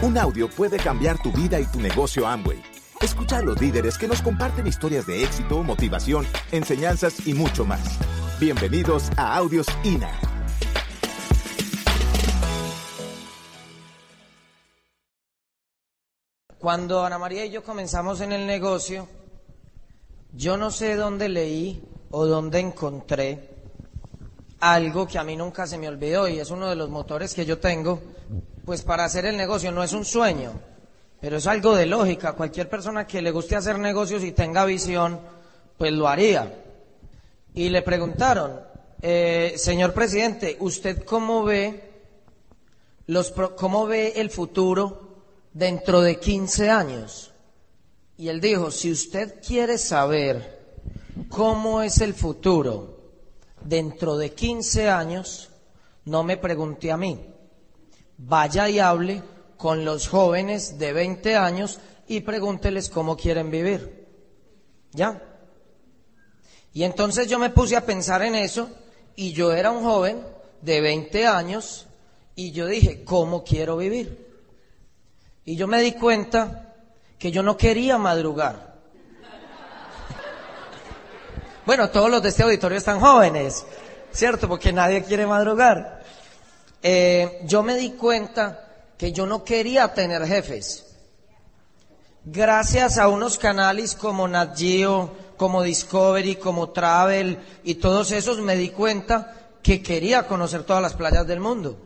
Un audio puede cambiar tu vida y tu negocio Amway. Escucha a los líderes que nos comparten historias de éxito, motivación, enseñanzas y mucho más. Bienvenidos a Audios INA. Cuando Ana María y yo comenzamos en el negocio, yo no sé dónde leí o dónde encontré algo que a mí nunca se me olvidó y es uno de los motores que yo tengo, pues para hacer el negocio no es un sueño, pero es algo de lógica. Cualquier persona que le guste hacer negocios y tenga visión, pues lo haría. Y le preguntaron, eh, señor presidente, ¿usted cómo ve los cómo ve el futuro dentro de 15 años? Y él dijo, si usted quiere saber cómo es el futuro dentro de 15 años, no me pregunte a mí. Vaya y hable con los jóvenes de 20 años y pregúnteles cómo quieren vivir. ¿Ya? Y entonces yo me puse a pensar en eso y yo era un joven de 20 años y yo dije, ¿cómo quiero vivir? Y yo me di cuenta que yo no quería madrugar. Bueno, todos los de este auditorio están jóvenes, ¿cierto? Porque nadie quiere madrugar. Eh, yo me di cuenta que yo no quería tener jefes. Gracias a unos canales como Nat Geo, como Discovery, como Travel y todos esos me di cuenta que quería conocer todas las playas del mundo,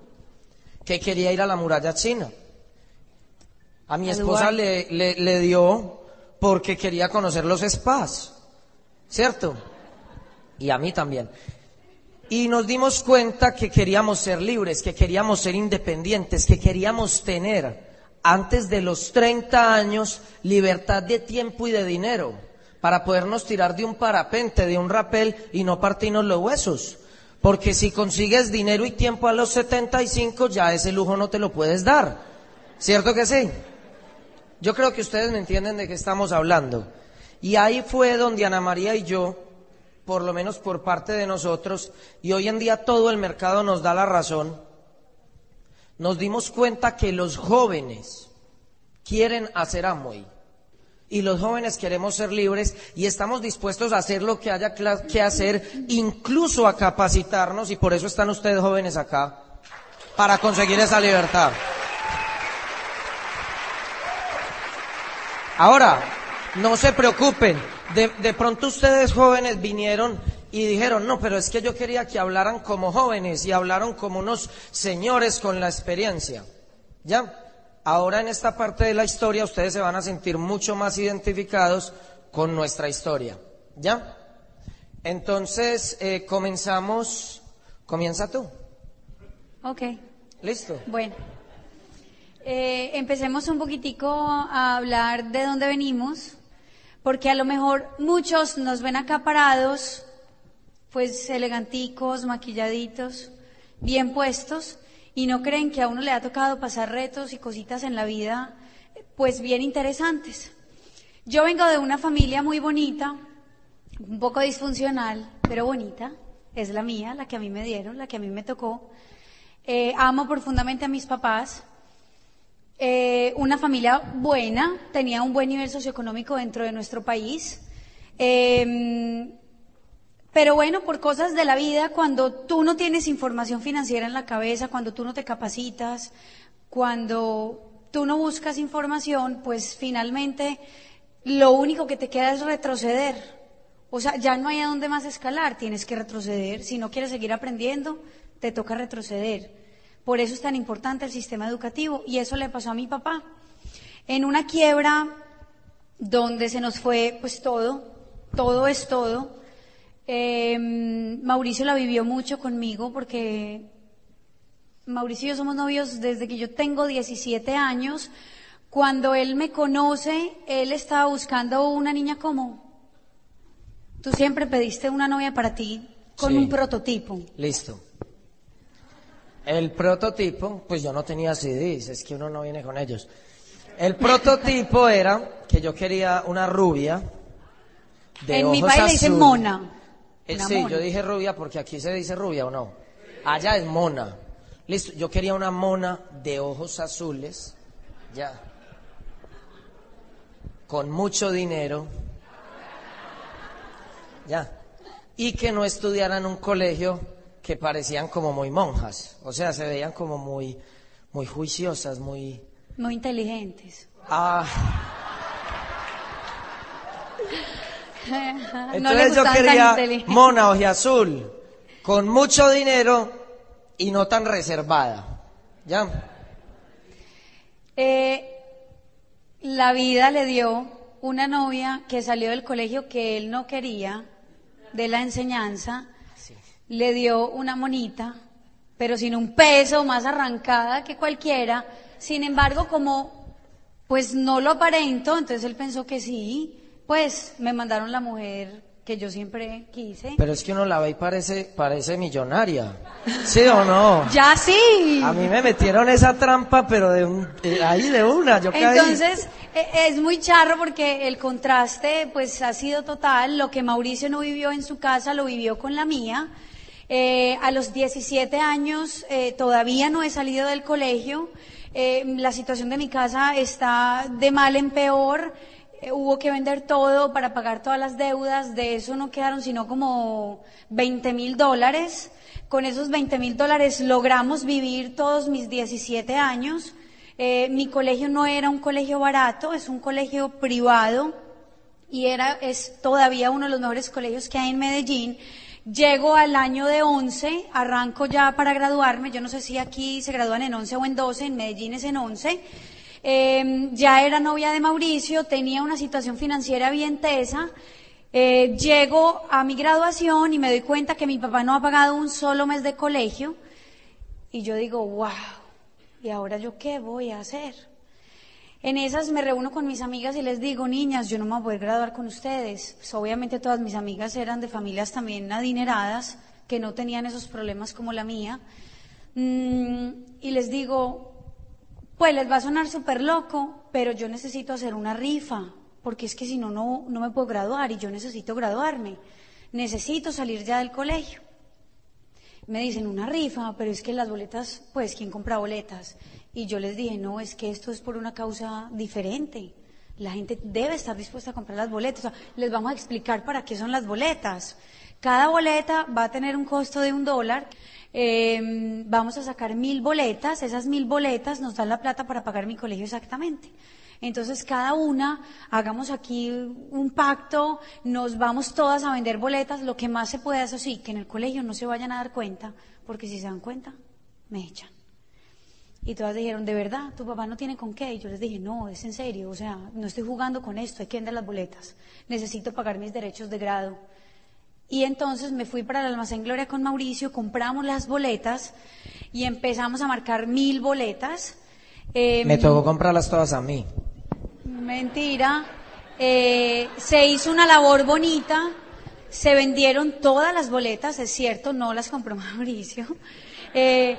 que quería ir a la muralla china. A mi esposa le, le, le dio porque quería conocer los spas, ¿cierto? y a mí también. Y nos dimos cuenta que queríamos ser libres, que queríamos ser independientes, que queríamos tener antes de los 30 años libertad de tiempo y de dinero para podernos tirar de un parapente, de un rapel y no partirnos los huesos. Porque si consigues dinero y tiempo a los 75, ya ese lujo no te lo puedes dar. ¿Cierto que sí? Yo creo que ustedes me entienden de qué estamos hablando. Y ahí fue donde Ana María y yo por lo menos por parte de nosotros, y hoy en día todo el mercado nos da la razón, nos dimos cuenta que los jóvenes quieren hacer Amway. Y los jóvenes queremos ser libres y estamos dispuestos a hacer lo que haya que hacer, incluso a capacitarnos, y por eso están ustedes jóvenes acá, para conseguir esa libertad. Ahora, no se preocupen, de, pronto ustedes jóvenes vinieron y dijeron, no, pero es que yo quería que hablaran como jóvenes y hablaron como unos señores con la experiencia. ¿Ya? Ahora en esta parte de la historia ustedes se van a sentir mucho más identificados con nuestra historia. ¿Ya? Entonces, eh, comenzamos. Comienza tú. Ok. Listo. Bueno. Eh, empecemos un poquitico a hablar de dónde venimos porque a lo mejor muchos nos ven acá parados, pues eleganticos, maquilladitos, bien puestos, y no creen que a uno le ha tocado pasar retos y cositas en la vida, pues bien interesantes. Yo vengo de una familia muy bonita, un poco disfuncional, pero bonita, es la mía, la que a mí me dieron, la que a mí me tocó. Eh, amo profundamente a mis papás, eh, una familia buena, tenía un buen nivel socioeconómico dentro de nuestro país. Em, pero bueno, por cosas de la vida, cuando tú no tienes información financiera en la cabeza, cuando tú no te capacitas, cuando tú no buscas información, pues finalmente lo único que te queda es retroceder. O sea, ya no hay a dónde más escalar, tienes que retroceder. Si no quieres seguir aprendiendo, te toca retroceder. Por eso es tan importante el sistema educativo y eso le pasó a mi papá. En una quiebra donde se nos fue pues todo, todo es todo. Em, Mauricio la vivió mucho conmigo porque Mauricio y yo somos novios desde que yo tengo 17 años. Cuando él me conoce, él estaba buscando una niña como... Tú siempre pediste una novia para ti con un prototipo. Listo. El prototipo, pues yo no tenía CDs, es que uno no viene con ellos. El prototipo era que yo quería una rubia de en mi país le dicen mona. Eh, sí, yo dije rubia porque aquí se dice rubia o no. Allá es mona. Listo, yo quería una mona de ojos azules, Ya. Con mucho dinero. Ya. Y que no estudiaran en un colegio que parecían como muy monjas. O sea, se veían como muy, muy juiciosas, muy... Muy inteligentes. Ah. no le Entonces yo quería mona azul con mucho dinero y no tan reservada. ¿Ya? Eh, la vida le dio una novia que salió del colegio que él no quería, de la enseñanza, le dio una monita, pero sin un peso, más arrancada que cualquiera. Sin embargo, como pues no lo aparento, entonces él pensó que sí, pues me mandaron la mujer que yo siempre quise. Pero es que uno la ve y parece, parece millonaria. ¿Sí o no? Ya sí. A mí me metieron esa trampa, pero de un, eh, ahí de una, yo caí. Entonces, eh, es muy charro porque el contraste pues ha sido total. Lo que Mauricio no vivió en su casa, lo vivió con la mía. Eh, a los 17 años eh, todavía no he salido del colegio. Eh, la situación de mi casa está de mal en peor. Eh, hubo que vender todo para pagar todas las deudas. De eso no quedaron sino como 20 mil dólares. Con esos 20 mil dólares logramos vivir todos mis 17 años. Mi colegio no era un colegio barato, es un colegio privado y era, es todavía uno de los mejores colegios que hay en Medellín. Llego al año de 11, arranco ya para graduarme, yo no sé si aquí se gradúan en 11 o en 12, en Medellín es en 11. Eh, ya era novia de Mauricio, tenía una situación financiera bien tesa. Eh, llego a mi graduación y me doy cuenta que mi papá no ha pagado un solo mes de colegio. Y yo digo, wow, ¿y ahora yo qué voy a hacer? En esas me reúno con mis amigas y les digo, niñas, yo no me voy a poder graduar con ustedes. Pues obviamente todas mis amigas eran de familias también adineradas, que no tenían esos problemas como la mía. Mm, y les digo, pues les va a sonar súper loco, pero yo necesito hacer una rifa, porque es que si no, no, no me puedo graduar y yo necesito graduarme. Necesito salir ya del colegio. Me dicen una rifa, pero es que las boletas, pues, ¿quién compra boletas? Y yo les dije, no, es que esto es por una causa diferente. La gente debe estar dispuesta a comprar las boletas. O sea, les vamos a explicar para qué son las boletas. Cada boleta va a tener un costo de un dólar. Eh, vamos a sacar mil boletas. Esas mil boletas nos dan la plata para pagar mi colegio exactamente. Entonces, cada una, hagamos aquí un pacto, nos vamos todas a vender boletas, lo que más se puede hacer, sí, que en el colegio no se vayan a dar cuenta, porque si se dan cuenta, me echan. Y todas dijeron, ¿de verdad? ¿Tu papá no tiene con qué? Y yo les dije, no, es en serio, o sea, no estoy jugando con esto, hay que vender las boletas. Necesito pagar mis derechos de grado. Y entonces me fui para el almacén Gloria con Mauricio, compramos las boletas y empezamos a marcar mil boletas. Eh, Me tocó comprarlas todas a mí. Mentira. Eh, se hizo una labor bonita, se vendieron todas las boletas, es cierto, no las compró Mauricio. Eh,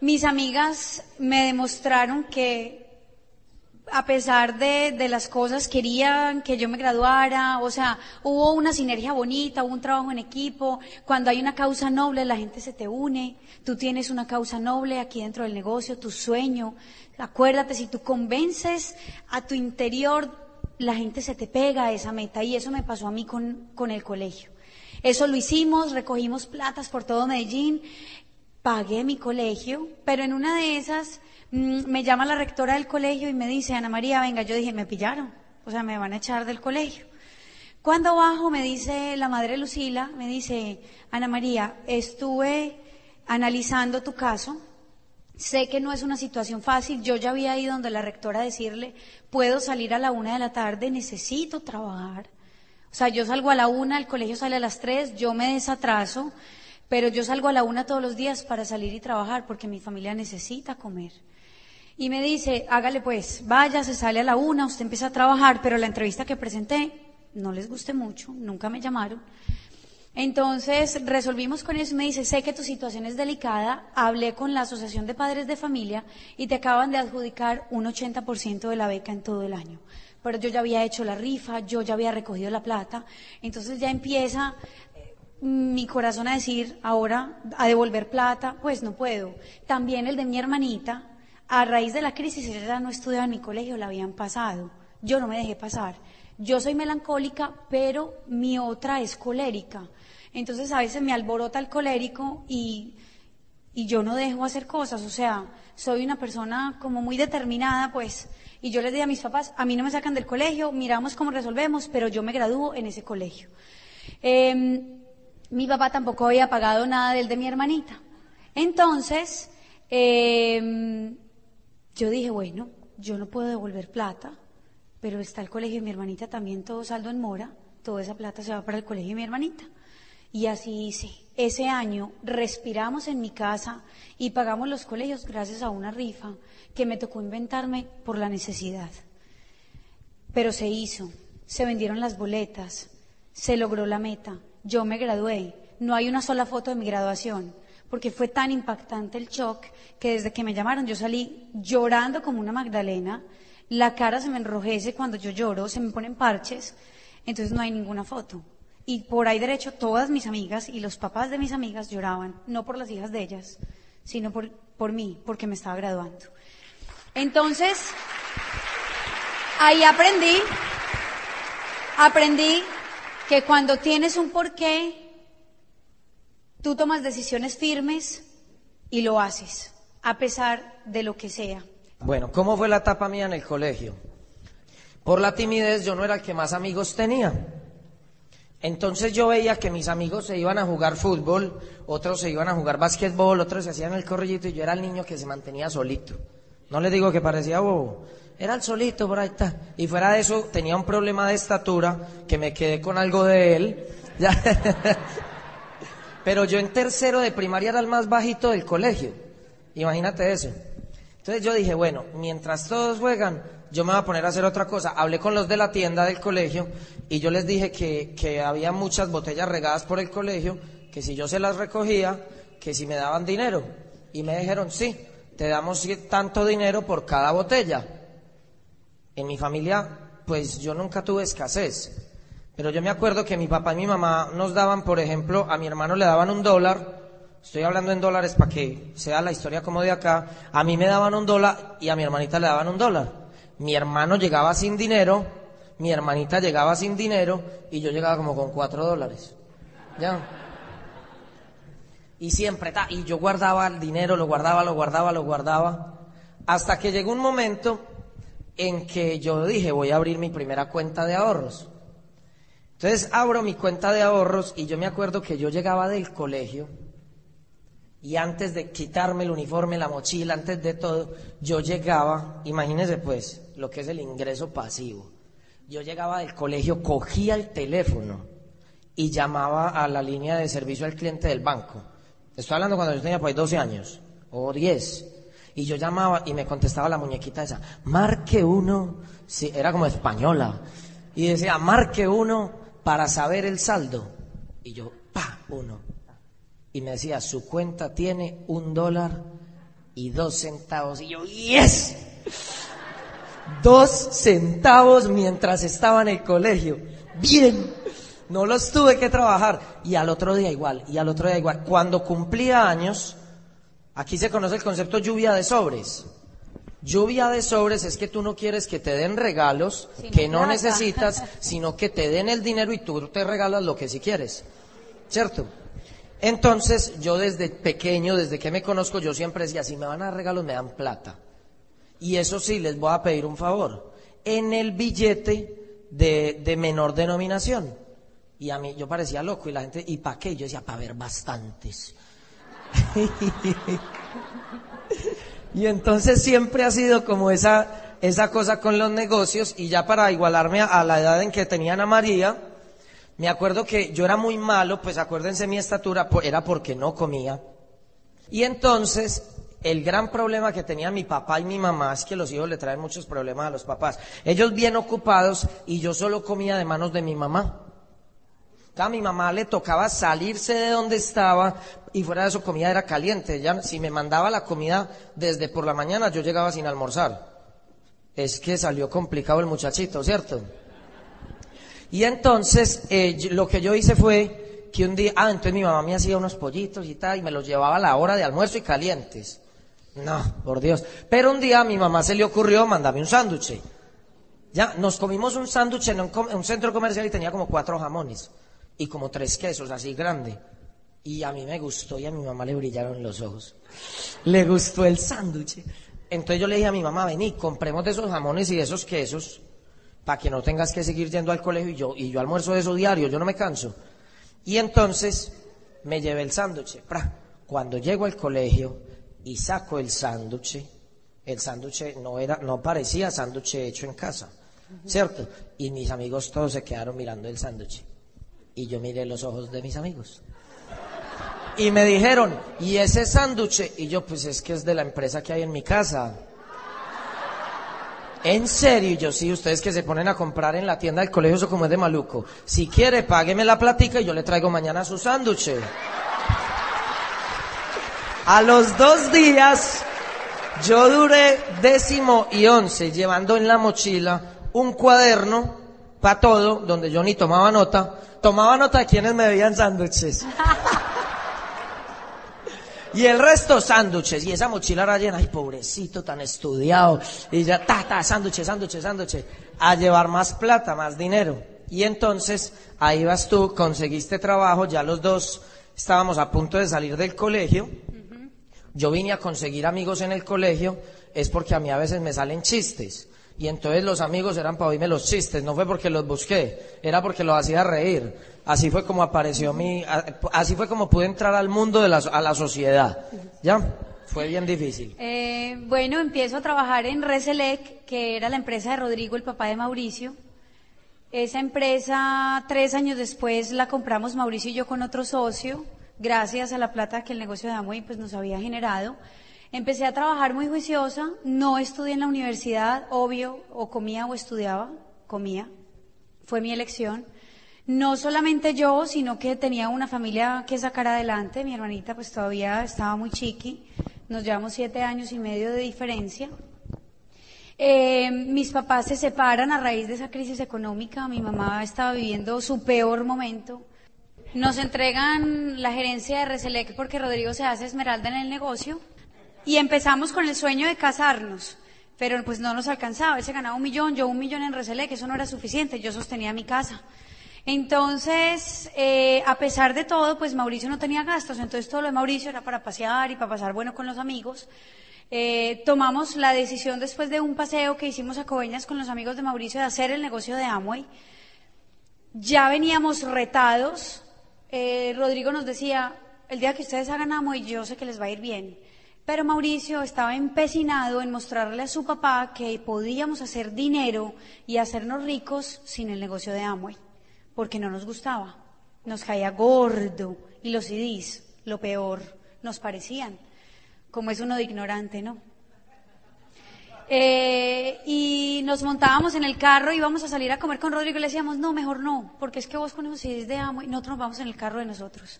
mis amigas me demostraron que a pesar de, de, las cosas querían que yo me graduara, o sea, hubo una sinergia bonita, hubo un trabajo en equipo, cuando hay una causa noble la gente se te une, tú tienes una causa noble aquí dentro del negocio, tu sueño, acuérdate, si tú convences a tu interior, la gente se te pega a esa meta. Y eso me pasó a mí con, con el colegio. Eso lo hicimos, recogimos platas por todo Medellín, pagué mi colegio, pero en una de esas mm, me llama la rectora del colegio y me dice, Ana María, venga, yo dije, me pillaron, o sea, me van a echar del colegio. Cuando bajo me dice la madre Lucila, me dice, Ana María, estuve analizando tu caso, sé que no es una situación fácil, yo ya había ido donde la rectora a decirle, puedo salir a la una de la tarde, necesito trabajar. O sea, yo salgo a la una, el colegio sale a las tres, yo me desatraso, pero yo salgo a la una todos los días para salir y trabajar porque mi familia necesita comer. Y me dice, hágale pues, vaya, se sale a la una, usted empieza a trabajar, pero la entrevista que presenté no les guste mucho, nunca me llamaron. Entonces resolvimos con eso me dice, sé que tu situación es delicada, hablé con la Asociación de Padres de Familia y te acaban de adjudicar un 80% de la beca en todo el año. Pero yo ya había hecho la rifa, yo ya había recogido la plata, entonces ya empieza mi corazón a decir ahora a devolver plata, pues no puedo. También el de mi hermanita, a raíz de la crisis, ella no estudiaba en mi colegio, la habían pasado. Yo no me dejé pasar. Yo soy melancólica, pero mi otra es colérica. Entonces a veces me alborota el colérico y, y yo no dejo hacer cosas. O sea, soy una persona como muy determinada, pues. Y yo les dije a mis papás, a mí no me sacan del colegio, miramos cómo resolvemos, pero yo me gradúo en ese colegio. Em, mi papá tampoco había pagado nada del de mi hermanita. Entonces, em, yo dije, bueno, yo no puedo devolver plata, pero está el colegio de mi hermanita también, todo saldo en mora, toda esa plata se va para el colegio de mi hermanita. Y así hice. Ese año respiramos en mi casa y pagamos los colegios gracias a una rifa que me tocó inventarme por la necesidad. Pero se hizo, se vendieron las boletas, se logró la meta, yo me gradué, no hay una sola foto de mi graduación, porque fue tan impactante el shock que desde que me llamaron yo salí llorando como una Magdalena, la cara se me enrojece cuando yo lloro, se me ponen parches, entonces no hay ninguna foto. Y por ahí derecho todas mis amigas y los papás de mis amigas lloraban, no por las hijas de ellas, sino por, por mí, porque me estaba graduando. Entonces, ahí aprendí, aprendí que cuando tienes un porqué, tú tomas decisiones firmes y lo haces, a pesar de lo que sea. Bueno, ¿cómo fue la etapa mía en el colegio? Por la timidez yo no era el que más amigos tenía. Entonces yo veía que mis amigos se iban a jugar fútbol, otros se iban a jugar básquetbol, otros se hacían el corrillito y yo era el niño que se mantenía solito. No le digo que parecía bobo, era el solito por ahí está. Y fuera de eso tenía un problema de estatura que me quedé con algo de él. Pero yo en tercero de primaria era el más bajito del colegio. Imagínate eso. Entonces yo dije, bueno, mientras todos juegan, yo me voy a poner a hacer otra cosa. Hablé con los de la tienda del colegio y yo les dije que, que había muchas botellas regadas por el colegio, que si yo se las recogía, que si me daban dinero. Y me dijeron, sí, te damos tanto dinero por cada botella. En mi familia, pues yo nunca tuve escasez. Pero yo me acuerdo que mi papá y mi mamá nos daban, por ejemplo, a mi hermano le daban un dólar, estoy hablando en dólares para que sea la historia como de acá, a mí me daban un dólar y a mi hermanita le daban un dólar mi hermano llegaba sin dinero, mi hermanita llegaba sin dinero y yo llegaba como con cuatro dólares. ¿Ya? Y siempre, ta, y yo guardaba el dinero, lo guardaba, lo guardaba, lo guardaba, hasta que llegó un momento en que yo dije, voy a abrir mi primera cuenta de ahorros. Entonces abro mi cuenta de ahorros y yo me acuerdo que yo llegaba del colegio y antes de quitarme el uniforme, la mochila, antes de todo, yo llegaba, imagínense pues, lo que es el ingreso pasivo. Yo llegaba del colegio, cogía el teléfono y llamaba a la línea de servicio al cliente del banco. Estoy hablando cuando yo tenía pues 12 años o 10. Y yo llamaba y me contestaba la muñequita esa, marque uno, sí, era como española. Y decía, marque uno para saber el saldo. Y yo, pa, uno. Y me decía, su cuenta tiene un dólar y dos centavos. Y yo, yes dos centavos mientras estaba en el colegio. Bien, no los tuve que trabajar. Y al otro día igual, y al otro día igual. Cuando cumplía años, aquí se conoce el concepto lluvia de sobres. Lluvia de sobres es que tú no quieres que te den regalos que no necesitas, sino que te den el dinero y tú te regalas lo que sí quieres. ¿Cierto? Entonces, yo desde pequeño, desde que me conozco, yo siempre decía, si me van a dar regalos, me dan plata. Y eso sí, les voy a pedir un favor. En el billete de, de menor denominación. Y a mí yo parecía loco y la gente, ¿y para qué? Yo decía, para ver bastantes. Y entonces siempre ha sido como esa, esa cosa con los negocios y ya para igualarme a, la edad en que tenían a María, me acuerdo que yo era muy malo, pues acuérdense mi estatura, era porque no comía. Y entonces el gran problema que tenía mi papá y mi mamá es que los hijos le traen muchos problemas a los papás. Ellos bien ocupados y yo solo comía de manos de mi mamá. A mi mamá le tocaba salirse de donde estaba y fuera de eso comida era caliente. Ya, si me mandaba la comida desde por la mañana, yo llegaba sin almorzar. Es que salió complicado el muchachito, ¿cierto? Y entonces eh, lo que yo hice fue que un día, ah, entonces mi mamá me hacía unos pollitos y tal, y me los llevaba a la hora de almuerzo y calientes. No, por Dios. Pero un día mi mamá se le ocurrió mandarme un sándwich. Ya, nos comimos un sándwich en, un un centro comercial y tenía como cuatro jamones y como tres quesos, así grande. Y a mí me gustó y a mi mamá le brillaron los ojos. Le gustó el sándwich. Entonces yo le dije a mi mamá, vení, compremos de esos jamones y de esos quesos para que no tengas que seguir yendo al colegio y yo, y yo almuerzo de eso diario, yo no me canso. Y entonces me llevé el sándwich. Cuando llego al colegio y saco el sándwich, el sándwich no era, no parecía sándwich hecho en casa, ¿cierto? Y mis amigos todos se quedaron mirando el sándwich. Y yo miré los ojos de mis amigos. Y me dijeron, ¿y ese sándwich? Y yo, pues es que es de la empresa que hay en mi casa. En serio, Y yo sí, ustedes que se ponen a comprar en la tienda del colegio, eso como es de maluco. Si quiere, págueme la platica y yo le traigo mañana su sándwich. A los dos días, yo duré décimo y once llevando en la mochila un cuaderno para todo, donde yo ni tomaba nota. Tomaba nota de quienes me veían sándwiches. Y el resto sándwiches. Y esa mochila era llena, ay, pobrecito, tan estudiado. Y ya, ta, ta, sándwiches, sándwiches, sándwiches. A llevar más plata, más dinero. Y entonces, ahí vas tú, conseguiste trabajo, ya los dos estábamos a punto de salir del colegio. Yo vine a conseguir amigos en el colegio, es porque a mí a veces me salen chistes. Y entonces los amigos eran para oírme los chistes, no fue porque los busqué, era porque los hacía reír. Así fue como apareció mi, así fue como pude entrar al mundo de la, a la sociedad. ¿Ya? Fue bien difícil. Eh, bueno, empiezo a trabajar en Reselec, que era la empresa de Rodrigo, el papá de Mauricio. Esa empresa, tres años después, la compramos Mauricio y yo con otro socio, gracias a la plata que el negocio de Amway pues, nos había generado. Empecé a trabajar muy juiciosa, no estudié en la universidad, obvio, o comía o estudiaba, comía, fue mi elección. No solamente yo, sino que tenía una familia que sacar adelante, mi hermanita pues todavía estaba muy chiqui, nos llevamos siete años y medio de diferencia. Eh, mis papás se separan a raíz de esa crisis económica. Mi mamá estaba viviendo su peor momento. Nos entregan la gerencia de Reselec porque Rodrigo se hace esmeralda en el negocio y empezamos con el sueño de casarnos. Pero pues no nos alcanzaba. Él se ganaba un millón, yo un millón en Reselec, eso no era suficiente. Yo sostenía mi casa. Entonces, eh, a pesar de todo, pues Mauricio no tenía gastos. Entonces todo lo de Mauricio era para pasear y para pasar bueno con los amigos. Eh, tomamos la decisión después de un paseo que hicimos a Coveñas con los amigos de Mauricio de hacer el negocio de Amway. Ya veníamos retados. Eh, Rodrigo nos decía, el día que ustedes hagan Amway yo sé que les va a ir bien. Pero Mauricio estaba empecinado en mostrarle a su papá que podíamos hacer dinero y hacernos ricos sin el negocio de Amway, porque no nos gustaba. Nos caía gordo y los CDs, lo peor, nos parecían como es uno de ignorante, ¿no? Eh, y nos montábamos en el carro y íbamos a salir a comer con Rodrigo y le decíamos, no, mejor no, porque es que vos con esos CDs de amo y nosotros nos vamos en el carro de nosotros.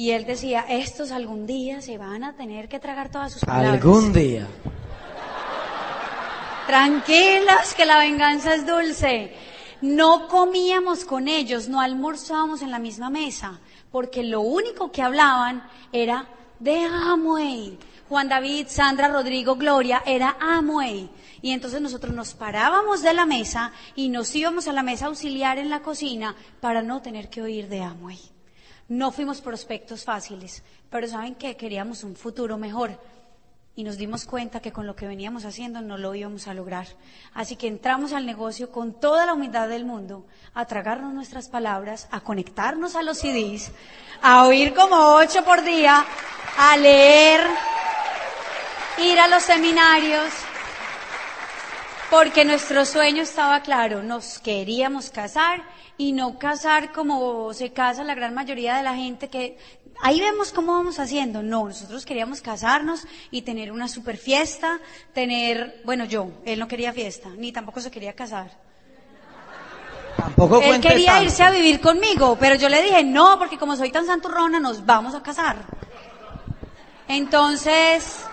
Y él decía, estos algún día se van a tener que tragar todas sus palabras. Algún día. Tranquilos, que la venganza es dulce. No comíamos con ellos, no almorzábamos en la misma mesa, porque lo único que hablaban era de Amway. Juan David, Sandra, Rodrigo, Gloria, era Amway. Y entonces nosotros nos parábamos de la mesa y nos íbamos a la mesa auxiliar en la cocina para no tener que oír de Amway. No fuimos prospectos fáciles, pero saben que queríamos un futuro mejor. Y nos dimos cuenta que con lo que veníamos haciendo no lo íbamos a lograr. Así que entramos al negocio con toda la humildad del mundo, a tragarnos nuestras palabras, a conectarnos a los CDs, a oír como ocho por día, a leer, ir a los seminarios, porque nuestro sueño estaba claro, nos queríamos casar y no casar como se casa la gran mayoría de la gente que ahí vemos cómo vamos haciendo. No, nosotros queríamos casarnos y tener una super fiesta, tener, bueno, yo, él no quería fiesta, ni tampoco se quería casar. Tampoco Él quería tanto. irse a vivir conmigo, pero yo le dije, no, porque como soy tan santurrona, nos vamos a casar. Entonces,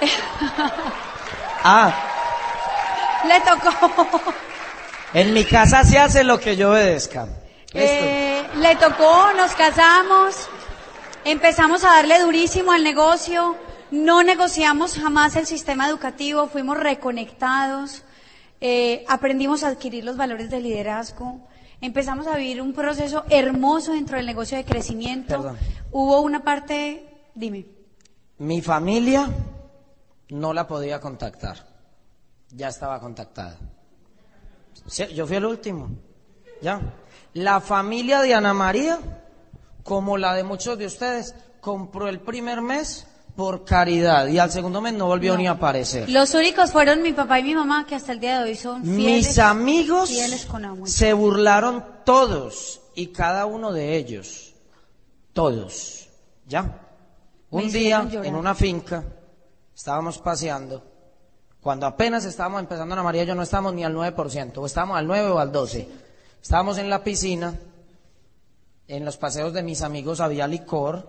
Ah, le tocó. En mi casa se hace lo que yo obedezca. Eh, le tocó, nos casamos, empezamos a darle durísimo al negocio, No negociamos jamás el sistema educativo, fuimos reconectados, eh, aprendimos a adquirir los valores de liderazgo, empezamos a vivir un proceso hermoso dentro del negocio de crecimiento. Perdón. Hubo una parte, dime. Mi familia no la podía contactar. Ya estaba contactada. Yo fui el último. Ya. La familia de Ana María, como la de muchos de ustedes, compró el primer mes por caridad y al segundo mes no volvió ni a aparecer. Los únicos fueron mi papá y mi mamá que hasta el día de hoy son fieles. Mis amigos fieles con amor. se burlaron todos y cada uno de ellos. Todos. ¿Ya? Un día en una finca estábamos paseando. Cuando apenas estábamos empezando Ana María, yo no estábamos ni al 9%, o estábamos al 9 o al 12. Estábamos en la piscina, en los paseos de mis amigos había licor,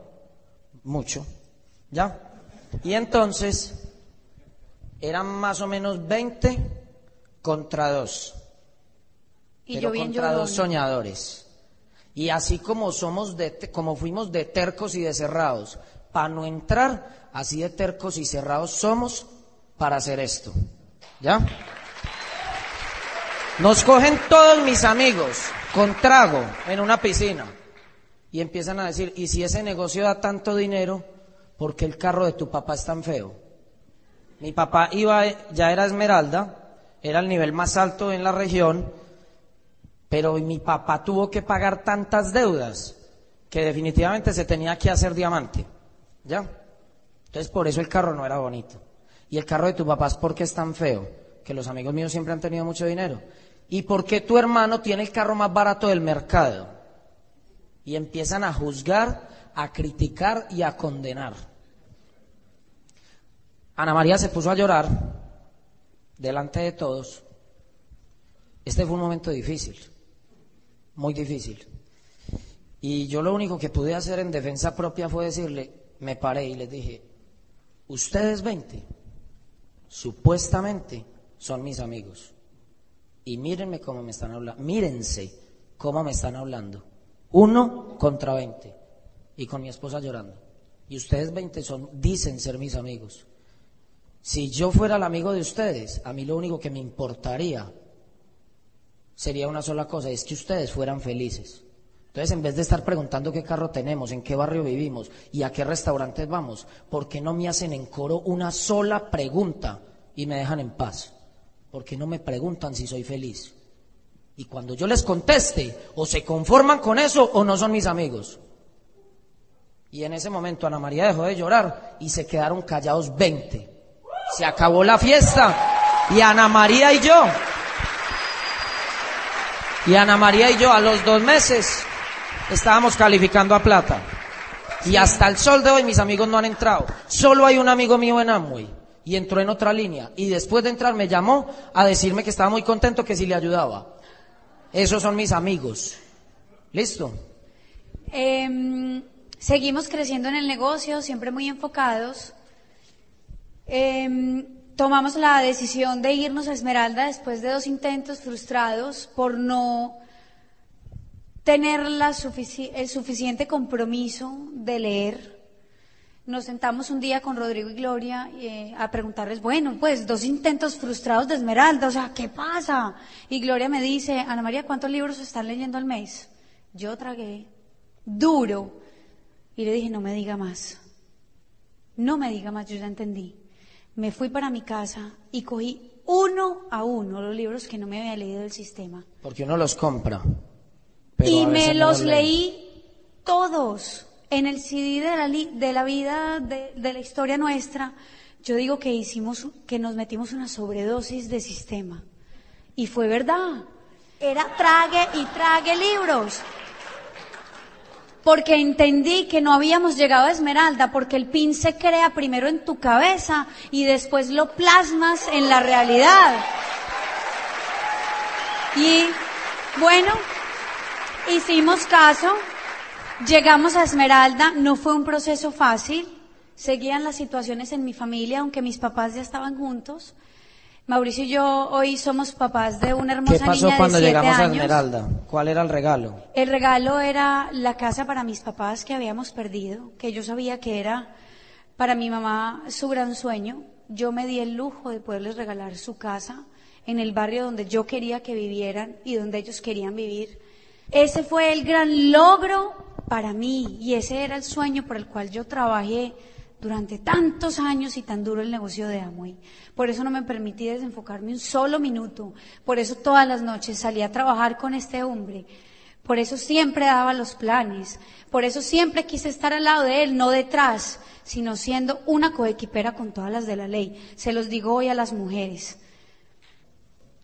mucho, ¿ya? Y entonces eran más o menos 20 contra 2 Y pero yo bien contra dos llorona. soñadores. Y así como somos de, como fuimos de tercos y de cerrados para no entrar, así de tercos y cerrados somos para hacer esto. ¿Ya? Nos cogen todos mis amigos con trago en una piscina y empiezan a decir, ¿y si ese negocio da tanto dinero, por qué el carro de tu papá es tan feo? Mi papá iba, ya era Esmeralda, era el nivel más alto en la región, pero mi papá tuvo que pagar tantas deudas que definitivamente se tenía que hacer diamante. ¿Ya? Entonces por eso el carro no era bonito. Y el carro de tu papá es porque es tan feo, que los amigos míos siempre han tenido mucho dinero. ¿Y por qué tu hermano tiene el carro más barato del mercado? Y empiezan a juzgar, a criticar y a condenar. Ana María se puso a llorar delante de todos. Este fue un momento difícil, muy difícil. Y yo lo único que pude hacer en defensa propia fue decirle, me paré y les dije, ustedes 20, supuestamente son mis amigos. Y mírenme cómo me están hablando, mírense cómo me están hablando. Uno contra 20. Y con mi esposa llorando. Y ustedes 20 son, dicen ser mis amigos. Si yo fuera el amigo de ustedes, a mí lo único que me importaría sería una sola cosa, es que ustedes fueran felices. Entonces, en vez de estar preguntando qué carro tenemos, en qué barrio vivimos y a qué restaurantes vamos, ¿por qué no me hacen en coro una sola pregunta y me dejan en paz? ¿Por qué no me preguntan si soy feliz? Y cuando yo les conteste, o se conforman con eso o no son mis amigos. Y en ese momento Ana María dejó de llorar y se quedaron callados 20. Se acabó la fiesta y Ana María y yo, y Ana María y yo a los dos meses estábamos calificando a plata. Y hasta el sol de hoy mis amigos no han entrado. Solo hay un amigo mío en Amway y entró en otra línea. Y después de entrar me llamó a decirme que estaba muy contento que si le ayudaba. Esos son mis amigos. ¿Listo? Em, seguimos creciendo en el negocio, siempre muy enfocados. Em, tomamos la decisión de irnos a Esmeralda después de dos intentos frustrados por no tener el suficiente compromiso de leer. Nos sentamos un día con Rodrigo y Gloria eh, a preguntarles, bueno, pues dos intentos frustrados de Esmeralda, o sea, ¿qué pasa? Y Gloria me dice, Ana María, ¿cuántos libros están leyendo al mes? Yo tragué duro y le dije, no me diga más, no me diga más, yo ya entendí. Me fui para mi casa y cogí uno a uno los libros que no me había leído del sistema. Porque uno los compra. Pero Y me no los leí todos en el CD de la, li- de la vida, de, de la historia nuestra. Yo digo que hicimos, que nos metimos una sobredosis de sistema. Y fue verdad. Era trague y trague libros. Porque entendí que no habíamos llegado a Esmeralda, porque el pin se crea primero en tu cabeza y después lo plasmas en la realidad. Y bueno, hicimos caso, llegamos a Esmeralda, no fue un proceso fácil, seguían las situaciones en mi familia, aunque mis papás ya estaban juntos. Mauricio y yo hoy somos papás de una hermosa ¿Qué pasó niña cuando de llegamos a. Esmeralda? ¿Cuál era el regalo? El regalo era la casa para mis papás que habíamos perdido, que yo sabía que era para mi mamá su gran sueño. Yo me di el lujo de poderles regalar su casa en el barrio donde yo quería que vivieran y donde ellos querían vivir. Ese fue el gran logro para mí y ese era el sueño por el cual yo trabajé durante tantos años y tan duro el negocio de Amway. Por eso no me permití desenfocarme un solo minuto. Por eso todas las noches salí a trabajar con este hombre. Por eso siempre daba los planes. Por eso siempre quise estar al lado de él, no detrás, sino siendo una coequipera con todas las de la ley. Se los digo hoy a las mujeres.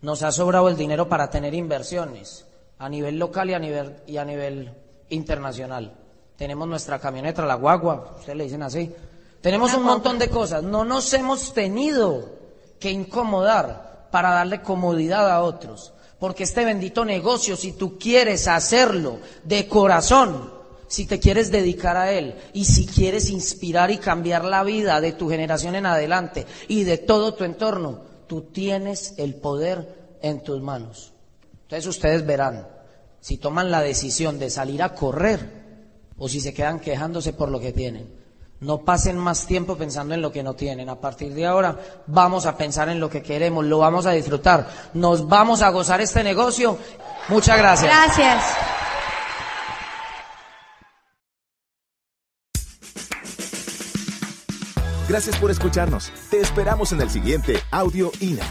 Nos ha sobrado el dinero para tener inversiones a nivel local y a nivel, y a nivel internacional. Tenemos nuestra camioneta, la guagua, ustedes le dicen así. Tenemos un montón de cosas. No nos hemos tenido que incomodar para darle comodidad a otros. Porque este bendito negocio, si tú quieres hacerlo de corazón, si te quieres dedicar a él y si quieres inspirar y cambiar la vida de tu generación en adelante y de todo tu entorno, tú tienes el poder en tus manos. Entonces ustedes verán si toman la decisión de salir a correr o si se quedan quejándose por lo que tienen. No pasen más tiempo pensando en lo que no tienen. A partir de ahora vamos a pensar en lo que queremos, lo vamos a disfrutar, nos vamos a gozar este negocio. Muchas gracias. Gracias. Gracias por escucharnos. Te esperamos en el siguiente Audio INA.